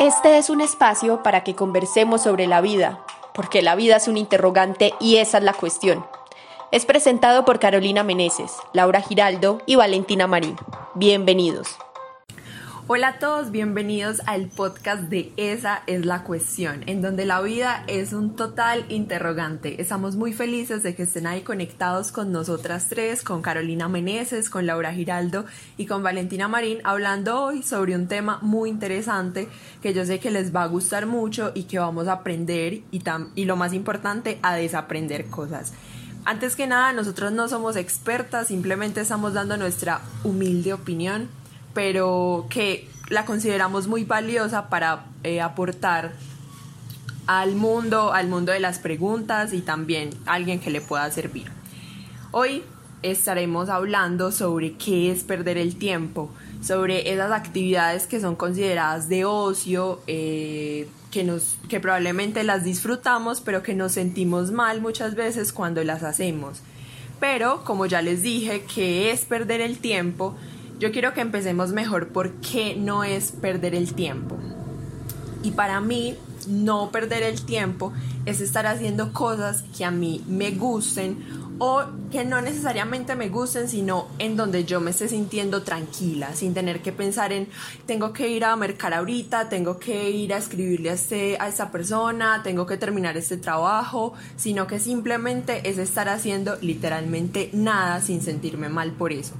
Este es un espacio para que conversemos sobre la vida, porque la vida es un interrogante y esa es la cuestión. Es presentado por Carolina Meneses, Laura Giraldo y Valentina Marín. Bienvenidos. Hola a todos, bienvenidos al podcast de Esa es la cuestión, en donde la vida es un total interrogante. Estamos muy felices de que estén ahí conectados con nosotras tres, con Carolina Meneses, con Laura Giraldo y con Valentina Marín, hablando hoy sobre un tema muy interesante que yo sé que les va a gustar mucho y que vamos a aprender y, y lo más importante, a desaprender cosas. Antes que nada, nosotros no somos expertas, simplemente estamos dando nuestra humilde opinión pero que la consideramos muy valiosa para eh, aportar al mundo, al mundo de las preguntas y también a alguien que le pueda servir. Hoy estaremos hablando sobre qué es perder el tiempo, sobre esas actividades que son consideradas de ocio, eh, que, nos, que probablemente las disfrutamos, pero que nos sentimos mal muchas veces cuando las hacemos. Pero, como ya les dije, ¿qué es perder el tiempo? Yo quiero que empecemos mejor por qué no es perder el tiempo. Y para mí, no perder el tiempo es estar haciendo cosas que a mí me gusten o que no necesariamente me gusten, sino en donde yo me esté sintiendo tranquila, sin tener que pensar en tengo que ir a mercar ahorita, tengo que ir a escribirle a, este, a esta persona, tengo que terminar este trabajo, sino que simplemente es estar haciendo literalmente nada sin sentirme mal por eso.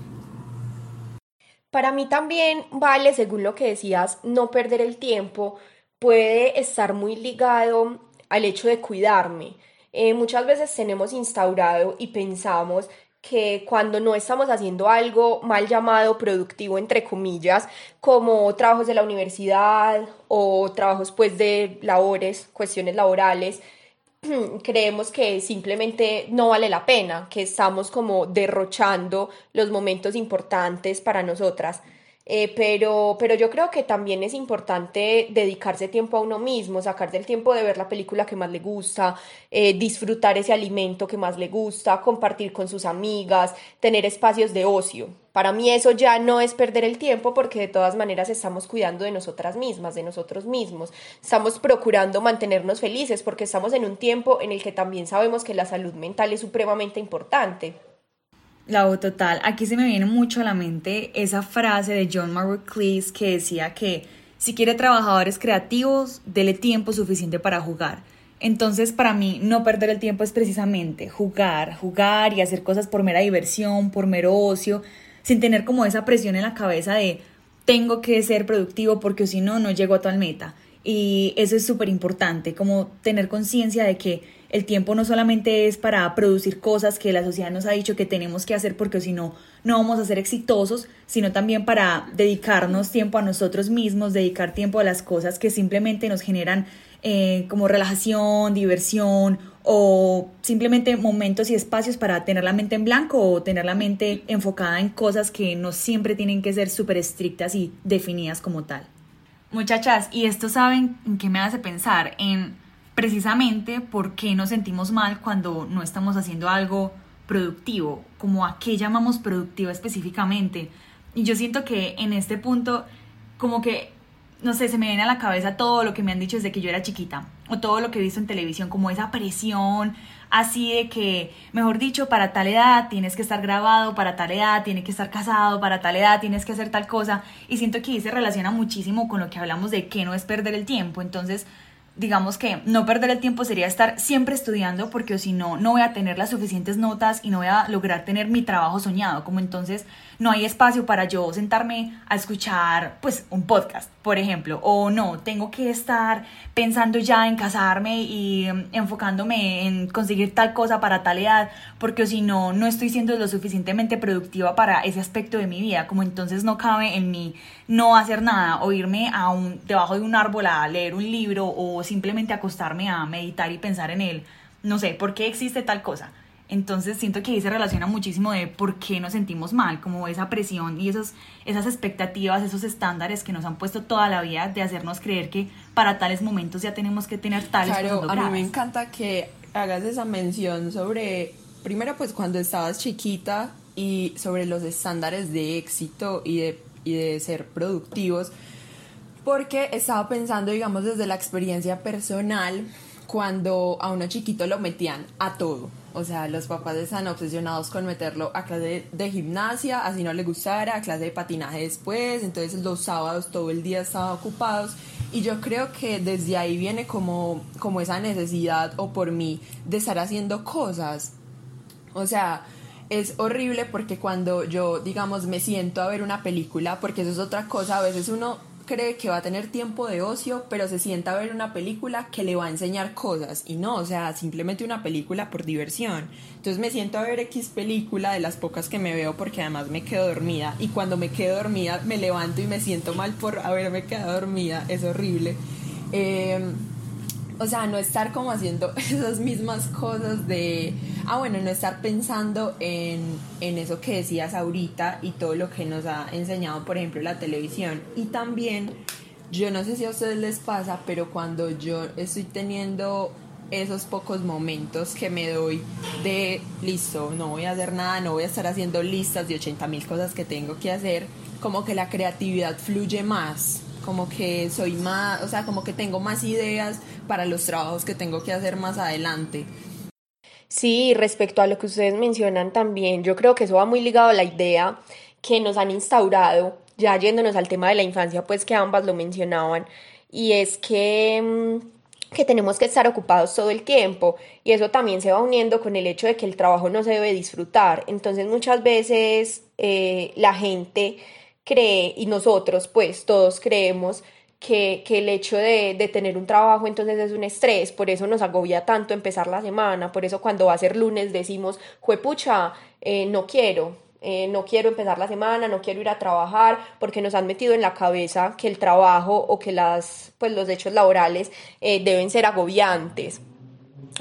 Para mí también vale, según lo que decías, no perder el tiempo, puede estar muy ligado al hecho de cuidarme. Eh, muchas veces tenemos instaurado y pensamos que cuando no estamos haciendo algo mal llamado productivo, entre comillas, como trabajos de la universidad o trabajos pues de labores, cuestiones laborales, creemos que simplemente no vale la pena, que estamos como derrochando los momentos importantes para nosotras. Eh, pero, pero yo creo que también es importante dedicarse tiempo a uno mismo, sacar del tiempo de ver la película que más le gusta, eh, disfrutar ese alimento que más le gusta, compartir con sus amigas, tener espacios de ocio. Para mí eso ya no es perder el tiempo porque de todas maneras estamos cuidando de nosotras mismas, de nosotros mismos. Estamos procurando mantenernos felices porque estamos en un tiempo en el que también sabemos que la salud mental es supremamente importante. La O total. Aquí se me viene mucho a la mente esa frase de John Margaret Cleese que decía que si quiere trabajadores creativos, dele tiempo suficiente para jugar. Entonces, para mí, no perder el tiempo es precisamente jugar, jugar y hacer cosas por mera diversión, por mero ocio, sin tener como esa presión en la cabeza de tengo que ser productivo porque si no, no llego a tal meta. Y eso es súper importante, como tener conciencia de que el tiempo no solamente es para producir cosas que la sociedad nos ha dicho que tenemos que hacer porque si no, no vamos a ser exitosos, sino también para dedicarnos tiempo a nosotros mismos, dedicar tiempo a las cosas que simplemente nos generan eh, como relajación, diversión o simplemente momentos y espacios para tener la mente en blanco o tener la mente enfocada en cosas que no siempre tienen que ser súper estrictas y definidas como tal. Muchachas, y esto saben en qué me hace pensar, en precisamente por qué nos sentimos mal cuando no estamos haciendo algo productivo, como a qué llamamos productivo específicamente. Y yo siento que en este punto, como que, no sé, se me viene a la cabeza todo lo que me han dicho desde que yo era chiquita, o todo lo que he visto en televisión, como esa presión, así de que, mejor dicho, para tal edad tienes que estar grabado, para tal edad tienes que estar casado, para tal edad tienes que hacer tal cosa, y siento que ahí se relaciona muchísimo con lo que hablamos de que no es perder el tiempo, entonces digamos que no perder el tiempo sería estar siempre estudiando porque si no, no voy a tener las suficientes notas y no voy a lograr tener mi trabajo soñado, como entonces no hay espacio para yo sentarme a escuchar pues un podcast, por ejemplo, o no, tengo que estar pensando ya en casarme y mm, enfocándome en conseguir tal cosa para tal edad, porque si no, no estoy siendo lo suficientemente productiva para ese aspecto de mi vida, como entonces no cabe en mí no hacer nada o irme a un, debajo de un árbol a leer un libro o simplemente acostarme a meditar y pensar en él. No sé, ¿por qué existe tal cosa? Entonces siento que ahí se relaciona muchísimo de por qué nos sentimos mal, como esa presión y esos, esas expectativas, esos estándares que nos han puesto toda la vida de hacernos creer que para tales momentos ya tenemos que tener tales Claro, a mí me encanta que hagas esa mención sobre, primero pues cuando estabas chiquita y sobre los estándares de éxito y de y de ser productivos, porque estaba pensando, digamos, desde la experiencia personal, cuando a uno chiquito lo metían a todo. O sea, los papás están obsesionados con meterlo a clase de, gimnasia, así no le gustara, a clase de patinaje después, entonces los sábados todo el día estaban ocupados. Y yo creo que desde ahí viene como, como esa necesidad, o por mí, de estar haciendo cosas. O sea, es horrible porque cuando yo, digamos, me siento a ver una película, porque eso es otra cosa, a veces uno cree que va a tener tiempo de ocio, pero se sienta a ver una película que le va a enseñar cosas y no, o sea, simplemente una película por diversión. Entonces me siento a ver X película de las pocas que me veo porque además me quedo dormida y cuando me quedo dormida me levanto y me siento mal por haberme quedado dormida, es horrible. Eh, o sea, no estar como haciendo esas mismas cosas de, ah, bueno, no estar pensando en, en, eso que decías ahorita y todo lo que nos ha enseñado, por ejemplo, la televisión. Y también, yo no sé si a ustedes les pasa, pero cuando yo estoy teniendo esos pocos momentos que me doy de, listo, no voy a hacer nada, no voy a estar haciendo listas de 80 mil cosas que tengo que hacer, como que la creatividad fluye más como que soy más, o sea, como que tengo más ideas para los trabajos que tengo que hacer más adelante. Sí, respecto a lo que ustedes mencionan también, yo creo que eso va muy ligado a la idea que nos han instaurado, ya yéndonos al tema de la infancia, pues que ambas lo mencionaban, y es que, mm, que tenemos que estar ocupados todo el tiempo, y eso también se va uniendo con el hecho de que el trabajo no se debe disfrutar. Entonces muchas veces eh, la gente cree, y nosotros pues todos creemos, que, que, el hecho de, de, tener un trabajo entonces es un estrés, por eso nos agobia tanto empezar la semana, por eso cuando va a ser lunes decimos, juepucha, eh, no quiero, eh, no quiero empezar la semana, no quiero ir a trabajar, porque nos han metido en la cabeza que el trabajo o que las, pues, los hechos laborales eh, deben ser agobiantes.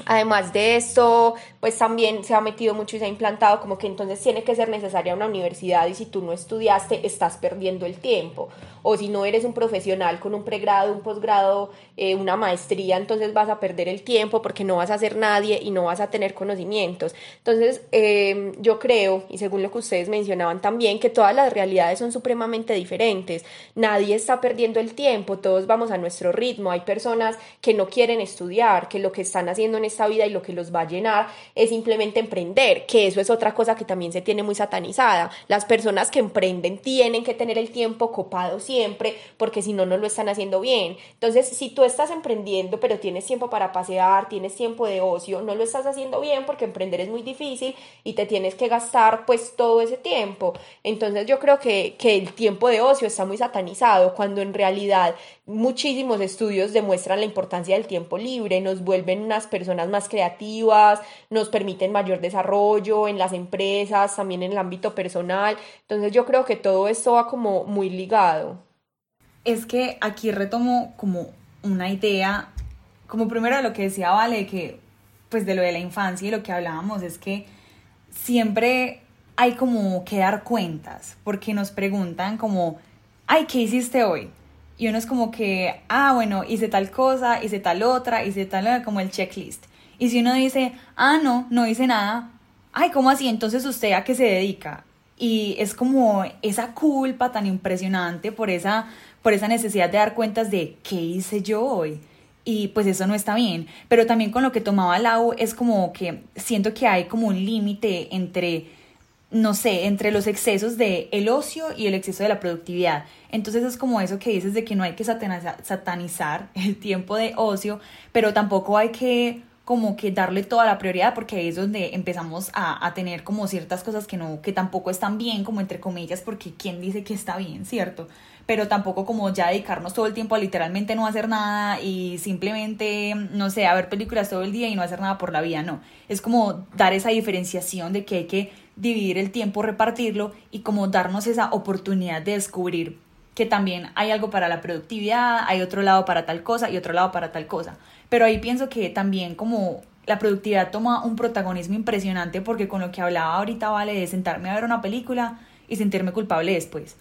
Además de esto, pues también se ha metido mucho y se ha implantado como que entonces tiene que ser necesaria una universidad y si tú no estudiaste estás perdiendo el tiempo. O si no eres un profesional con un pregrado, un posgrado, eh, una maestría, entonces vas a perder el tiempo porque no vas a ser nadie y no vas a tener conocimientos. Entonces em, yo creo, y según lo que ustedes mencionaban también, que todas las realidades son supremamente diferentes. Nadie está perdiendo el tiempo, todos vamos a nuestro ritmo. Hay personas que no quieren estudiar, que lo que están haciendo en esta vida y lo que los va a llenar es simplemente emprender, que eso es otra cosa que también se tiene muy satanizada. Las personas que emprenden tienen que tener el tiempo copado siempre, porque si no, no lo están haciendo bien. Entonces, si tú estás emprendiendo, pero tienes tiempo para pasear, tienes tiempo de ocio, no lo estás haciendo bien porque emprender es muy difícil y te tienes que gastar pues todo ese tiempo. Entonces, yo creo que, que el tiempo de ocio está muy satanizado, cuando en realidad muchísimos estudios demuestran la importancia del tiempo libre, nos vuelven unas personas más creativas, nos permiten mayor desarrollo en las empresas, también en el ámbito personal. Entonces yo creo que todo esto va como muy ligado. Es que aquí retomo como una idea, como primero lo que decía Vale, que pues de lo de la infancia y lo que hablábamos es que siempre hay como que dar cuentas, porque nos preguntan como, ay, ¿qué hiciste hoy? Y uno es como que, ah, bueno, hice tal cosa, hice tal otra, hice tal, como el checklist. Y si uno dice, ah, no, no hice nada, ay, ¿cómo así? Entonces usted a qué se dedica? Y es como esa culpa tan impresionante por esa, por esa necesidad de dar cuentas de qué hice yo hoy. Y pues eso no está bien. Pero también con lo que tomaba Lau es como que siento que hay como un límite entre no sé, entre los excesos de el ocio y el exceso de la productividad. Entonces es como eso que dices de que no hay que satanizar el tiempo de ocio, pero tampoco hay que como que darle toda la prioridad porque ahí es donde empezamos a, a, tener como ciertas cosas que no que tampoco están bien como entre comillas porque quién dice que está bien cierto pero tampoco como ya dedicarnos todo el tiempo a literalmente no hacer nada y simplemente no sé a ver películas todo el día y no hacer nada por la vida no es como dar esa diferenciación de que hay que dividir el tiempo, repartirlo y como darnos esa oportunidad de descubrir que también hay algo para la productividad, hay otro lado para tal cosa y otro lado para tal cosa. Pero ahí pienso que también como la productividad toma un protagonismo impresionante porque con lo que hablaba ahorita vale de sentarme a ver una película y sentirme culpable después.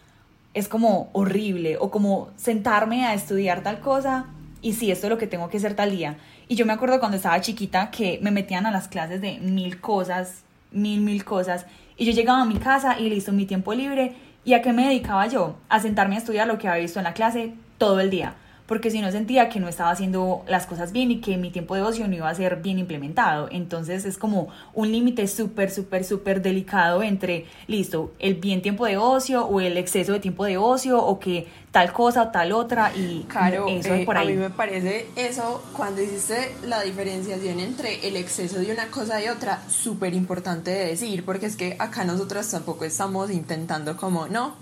Es como horrible o como sentarme a estudiar tal cosa y si esto es lo que tengo que hacer tal día. Y yo me acuerdo cuando estaba chiquita que me metían a las clases de mil cosas mil, mil cosas. Y yo llegaba a mi casa y listo, mi tiempo libre ¿Y a qué me dedicaba yo? A sentarme a estudiar lo que había visto en la clase todo el día porque si no sentía que no estaba haciendo las cosas bien y que mi tiempo de ocio no iba a ser bien implementado. Entonces es como un límite súper, súper, súper delicado entre, listo, el bien tiempo de ocio o el exceso de tiempo de ocio o que tal cosa o tal otra y claro, eso eh, por ahí. A mí me parece eso, cuando hiciste la diferenciación entre el exceso de una cosa y otra, súper importante de decir, porque es que acá nosotros tampoco estamos intentando como, no,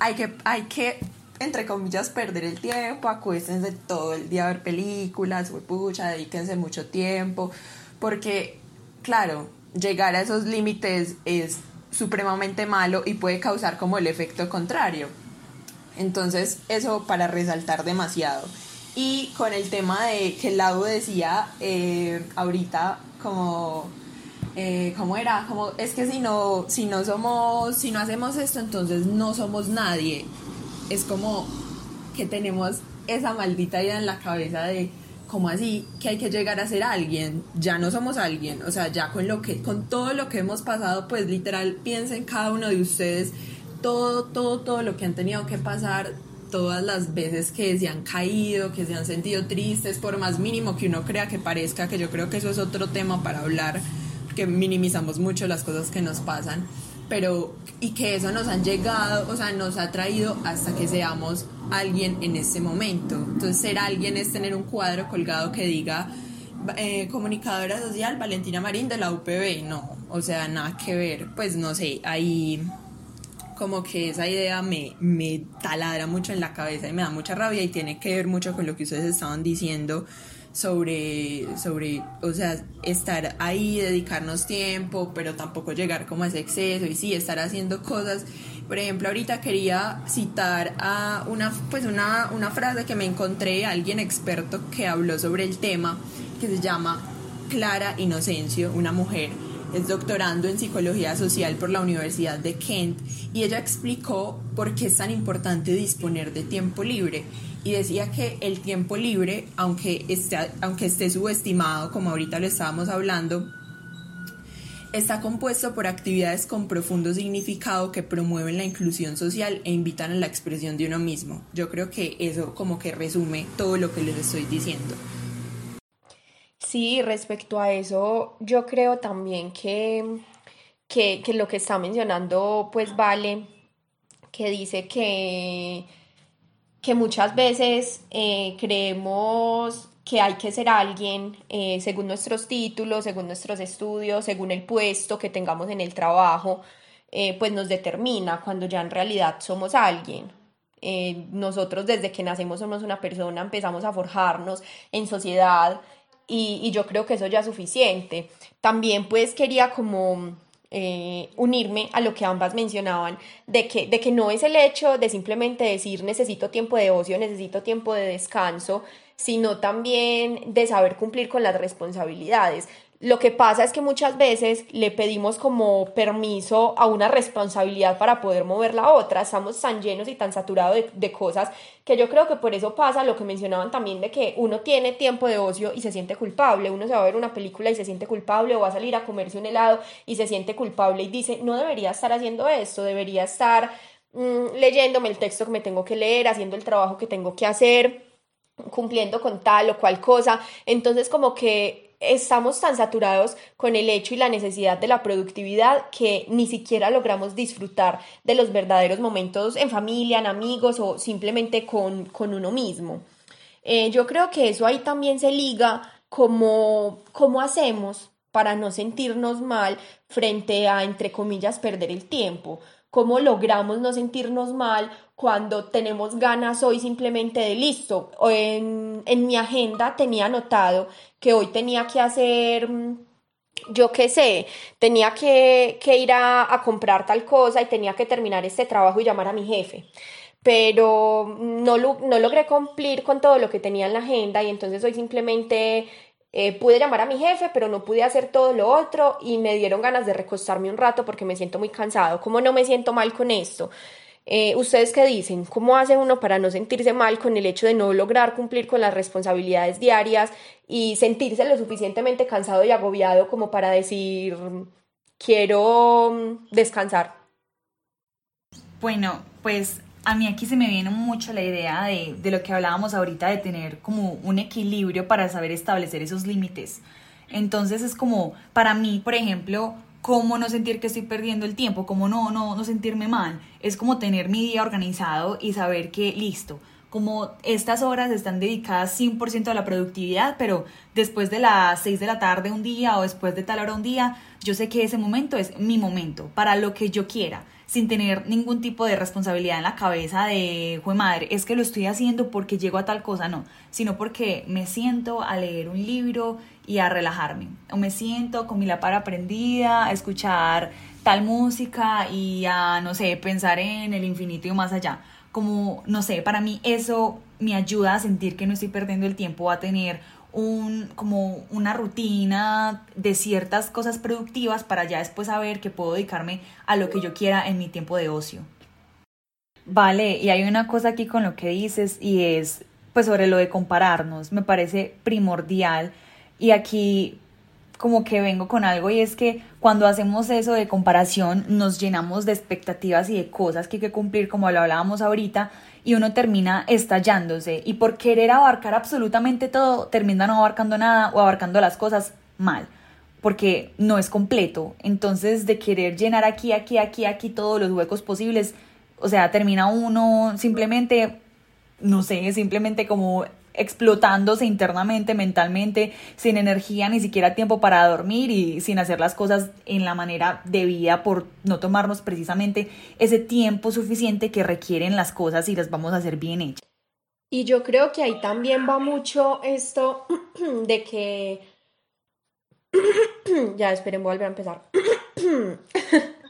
hay que, hay entre comillas, perder el tiempo, acuéstense todo el día a ver películas, pucha, dedíquense mucho tiempo, porque, claro, llegar a esos límites es supremamente malo y puede causar como el efecto contrario. Entonces, eso para resaltar demasiado. Y con el tema de que Lau decía eh, ahorita, como eh, ¿cómo era? Como, es que si no, si no somos, si no hacemos esto, entonces no somos nadie es como que tenemos esa maldita idea en la cabeza de como así que hay que llegar a ser alguien, ya no somos alguien, o sea, ya con lo que con todo lo que hemos pasado, pues literal piensen cada uno de ustedes todo todo todo lo que han tenido que pasar todas las veces que se han caído, que se han sentido tristes, por más mínimo que uno crea que parezca, que yo creo que eso es otro tema para hablar, que minimizamos mucho las cosas que nos pasan, pero y que eso nos han llegado, o sea, nos ha traído hasta que seamos alguien en este momento. Entonces, ser alguien es tener un cuadro colgado que diga eh, comunicadora social Valentina Marín de la UPB, no, o sea, nada que ver, pues no sé, ahí como que esa idea me, me taladra mucho en la cabeza y me da mucha rabia y tiene que ver mucho con lo que ustedes estaban diciendo sobre, sobre, o sea, estar ahí, dedicarnos tiempo, pero tampoco llegar como a ese exceso y sí, estar haciendo cosas. Por ejemplo, ahorita quería citar a una, pues una, una frase que me encontré, alguien experto que habló sobre el tema, que se llama Clara Inocencio, una mujer es doctorando en psicología social por la Universidad de Kent y ella explicó por qué es tan importante disponer de tiempo libre y decía que el tiempo libre, aunque esté, aunque esté subestimado, como ahorita lo estábamos hablando, está compuesto por actividades con profundo significado que promueven la inclusión social e invitan a la expresión de uno mismo. Yo creo que eso como que resume todo lo que les estoy diciendo. Sí, respecto a eso, yo creo también que, que, lo que está mencionando, pues vale, que dice que que muchas veces eh, creemos que hay que ser alguien eh, según nuestros títulos, según nuestros estudios, según el puesto que tengamos en el trabajo, eh, pues nos determina cuando ya en realidad somos alguien. nosotros desde que nacemos somos una persona, empezamos a forjarnos en sociedad y, yo creo que eso ya es suficiente. También pues quería como eh, unirme a lo que ambas mencionaban, de que, de que no es el hecho de simplemente decir necesito tiempo de ocio, necesito tiempo de descanso, sino también de saber cumplir con las responsabilidades. Lo que pasa es que muchas veces le pedimos como permiso a una responsabilidad para poder mover la otra. Estamos tan llenos y tan saturados de, cosas que yo creo que por eso pasa lo que mencionaban también de que uno tiene tiempo de ocio y se siente culpable. Uno se va a ver una película y se siente culpable o va a salir a comerse un helado y se siente culpable y dice, no debería estar haciendo esto, debería estar mm, leyéndome el texto que me tengo que leer, haciendo el trabajo que tengo que hacer cumpliendo con tal o cual cosa. Entonces como que estamos tan saturados con el hecho y la necesidad de la productividad que ni siquiera logramos disfrutar de los verdaderos momentos en familia, en amigos o simplemente con, uno mismo. Eh, yo creo que eso ahí también se liga como cómo hacemos para no sentirnos mal frente a, entre comillas, perder el tiempo cómo logramos no sentirnos mal cuando tenemos ganas hoy simplemente de listo. En, mi agenda tenía anotado que hoy tenía que hacer mm, yo qué sé, tenía que, ir a, a, comprar tal cosa y tenía que terminar este trabajo y llamar a mi jefe. Pero no, no logré cumplir con todo lo que tenía en la agenda y entonces hoy simplemente eh, pude llamar a mi jefe, pero no pude hacer todo lo otro y me dieron ganas de recostarme un rato porque me siento muy cansado. ¿Cómo no me siento mal con esto? Eh, ¿Ustedes qué dicen? ¿Cómo hace uno para no sentirse mal con el hecho de no lograr cumplir con las responsabilidades diarias y sentirse lo suficientemente cansado y agobiado como para decir, quiero descansar? Bueno, pues a mí aquí se me viene mucho la idea de, de, lo que hablábamos ahorita de tener como un equilibrio para saber establecer esos límites. Entonces es como, para mí, por ejemplo, cómo no sentir que estoy perdiendo el tiempo, cómo no, no, no sentirme mal. Es como tener mi día organizado y saber que, listo, como estas horas están dedicadas 100% a la productividad, pero después de las 6 de la tarde un día o después de tal hora un día, yo sé que ese momento es mi momento para lo que yo quiera, sin tener ningún tipo de responsabilidad en la cabeza de, jue madre, es que lo estoy haciendo porque llego a tal cosa, no, sino porque me siento a leer un libro y a relajarme, o me siento con mi lámpara prendida, a escuchar tal música y a, no sé, pensar en el infinito y más allá. Como, no sé, para mí eso me ayuda a sentir que no estoy perdiendo el tiempo, a tener un, como una rutina de ciertas cosas productivas para ya después saber que puedo dedicarme a lo que yo quiera en mi tiempo de ocio. Vale, y hay una cosa aquí con lo que dices y es pues sobre lo de compararnos, me parece primordial y aquí como que vengo con algo y es que cuando hacemos eso de comparación nos llenamos de expectativas y de cosas que hay que cumplir como lo hablábamos ahorita y uno termina estallándose. Y por querer abarcar absolutamente todo termina no abarcando nada o abarcando las cosas mal porque no es completo. Entonces de querer llenar aquí aquí aquí aquí todos los huecos posibles o sea termina uno simplemente no sé simplemente como explotándose internamente, mentalmente, sin energía, ni siquiera tiempo para dormir y sin hacer las cosas en la manera debida por no tomarnos precisamente ese tiempo suficiente que requieren las cosas y las vamos a hacer bien hechas. Y yo creo que ahí también va mucho esto de que... ya, esperen, voy a volver a empezar.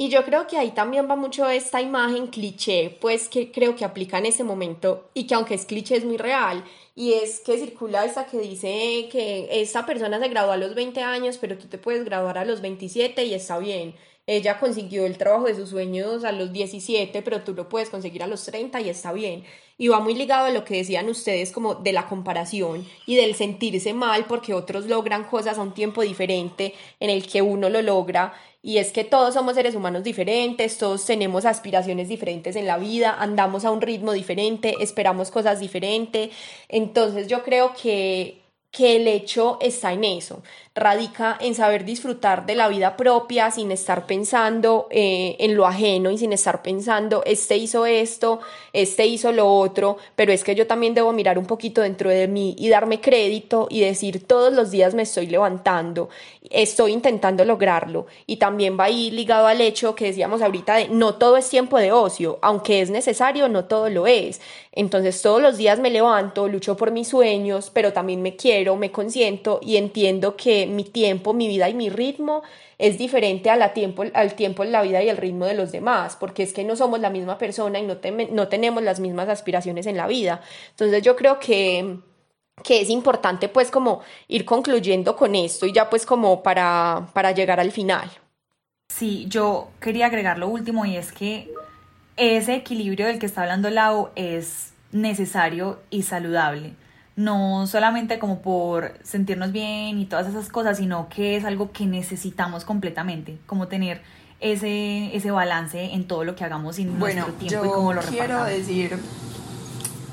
Y yo creo que ahí también va mucho esta imagen cliché, pues que creo que aplica en ese momento y que aunque es cliché es muy real. Y es que circula esta que dice que esta persona se graduó a los 20 años, pero tú te puedes graduar a los 27 y está bien. Ella consiguió el trabajo de sus sueños a los 17, pero tú lo puedes conseguir a los 30 y está bien. Y va muy ligado a lo que decían ustedes como de la comparación y del sentirse mal porque otros logran cosas a un tiempo diferente en el que uno lo logra. Y es que todos somos seres humanos diferentes, todos tenemos aspiraciones diferentes en la vida, andamos a un ritmo diferente, esperamos cosas diferentes. Entonces yo creo que que el hecho está en eso, radica en saber disfrutar de la vida propia sin estar pensando eh, en lo ajeno y sin estar pensando, este hizo esto, este hizo lo otro, pero es que yo también debo mirar un poquito dentro de mí y darme crédito y decir todos los días me estoy levantando, estoy intentando lograrlo y también va ahí ligado al hecho que decíamos ahorita de no todo es tiempo de ocio, aunque es necesario, no todo lo es. Entonces todos los días me levanto, lucho por mis sueños, pero también me quiero, me consiento y entiendo que mi tiempo, mi vida y mi ritmo es diferente a la tiempo, al tiempo la vida y el ritmo de los demás, porque es que no somos la misma persona y no, no tenemos las mismas aspiraciones en la vida. Entonces yo creo que que es importante pues como ir concluyendo con esto y ya pues como para, para llegar al final. Sí, yo quería agregar lo último y es que ese equilibrio del que está hablando Lau es necesario y saludable. No solamente como por sentirnos bien y todas esas cosas, sino que es algo que necesitamos completamente, como tener ese, ese balance en todo lo que hagamos en bueno, nuestro tiempo y cómo lo quiero decir,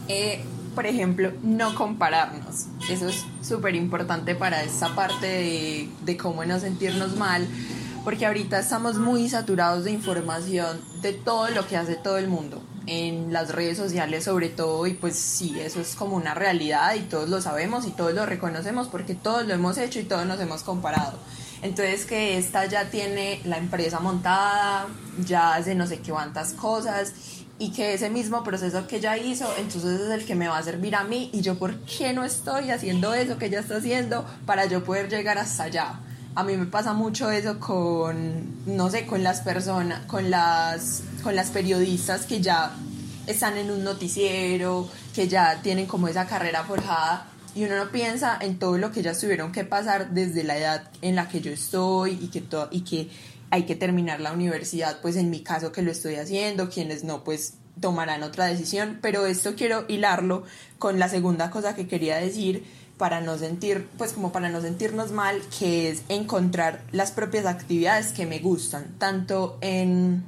eh, por ejemplo, no compararnos. Eso es súper importante para esta parte de, de cómo no sentirnos mal porque ahorita estamos muy saturados de información de todo lo que hace todo el mundo, en las redes sociales sobre todo, y pues sí, eso es como una realidad y todos lo sabemos y todos lo reconocemos porque todos lo hemos hecho y todos nos hemos comparado. Entonces que esta ya tiene la empresa montada, ya hace no sé qué cuántas cosas y que ese mismo proceso que ella hizo, entonces es el que me va a servir a mí y yo por qué no estoy haciendo eso que ella está haciendo para yo poder llegar hasta allá a mí me pasa mucho eso con, no sé, con las personas, con las, con las periodistas que ya están en un noticiero, que ya tienen como esa carrera forjada y uno no piensa en todo lo que ellas tuvieron que pasar desde la edad en la que yo estoy y que, todo, y que hay que terminar la universidad, pues en mi caso que lo estoy haciendo, quienes no, pues tomarán otra decisión, pero esto quiero hilarlo con la segunda cosa que quería decir, para no sentir, pues como para no sentirnos mal, que es encontrar las propias actividades que me gustan, tanto en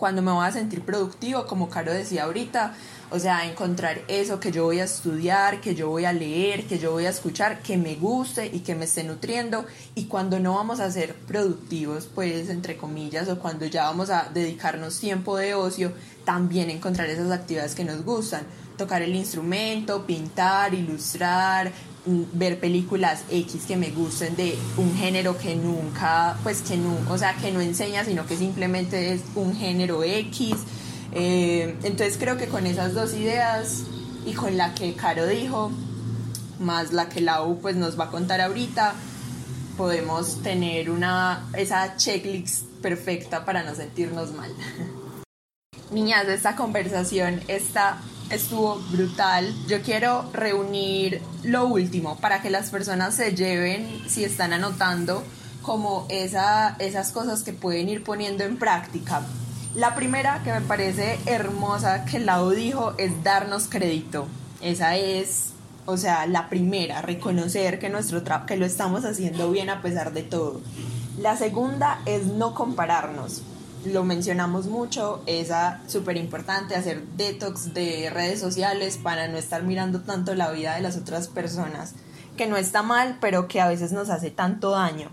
cuando me voy a sentir productivo, como Caro decía ahorita, o sea, encontrar eso que yo voy a estudiar, que yo voy a leer, que yo voy a escuchar, que me guste y que me esté nutriendo. Y cuando no vamos a ser productivos, pues entre comillas, o cuando ya vamos a dedicarnos tiempo de ocio, también encontrar esas actividades que nos gustan. Tocar el instrumento, pintar, ilustrar, mm, ver películas X que me gusten de un género que nunca, pues que no, o sea, que no enseña, sino que simplemente es un género X eh, entonces creo que con esas dos ideas y con la que Caro dijo, más la que Lau pues nos va a contar ahorita, podemos tener una, esa checklist perfecta para no sentirnos mal. Niñas, esta conversación está, estuvo brutal. Yo quiero reunir lo último para que las personas se lleven, si están anotando, como esa, esas cosas que pueden ir poniendo en práctica la primera que me parece hermosa que Lau dijo es darnos crédito. Esa es, o sea, la primera, reconocer que, nuestro que lo estamos haciendo bien a pesar de todo. La segunda es no compararnos. Lo mencionamos mucho, esa súper importante, hacer detox de redes sociales para no estar mirando tanto la vida de las otras personas, que no está mal, pero que a veces nos hace tanto daño.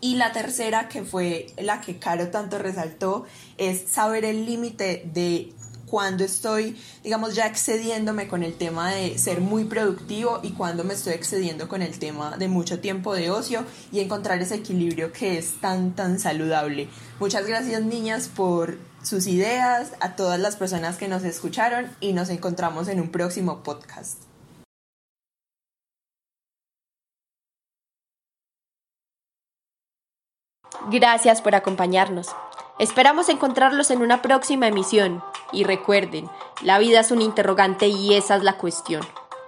Y la tercera, que fue la que Caro tanto resaltó, es saber el límite de cuando estoy, digamos, ya excediéndome con el tema de ser muy productivo y cuando me estoy excediendo con el tema de mucho tiempo de ocio y encontrar ese equilibrio que es tan, tan saludable. Muchas gracias niñas por sus ideas, a todas las personas que nos escucharon y nos encontramos en un próximo podcast. Gracias por acompañarnos. Esperamos encontrarlos en una próxima emisión. Y recuerden, la vida es un interrogante y esa es la cuestión.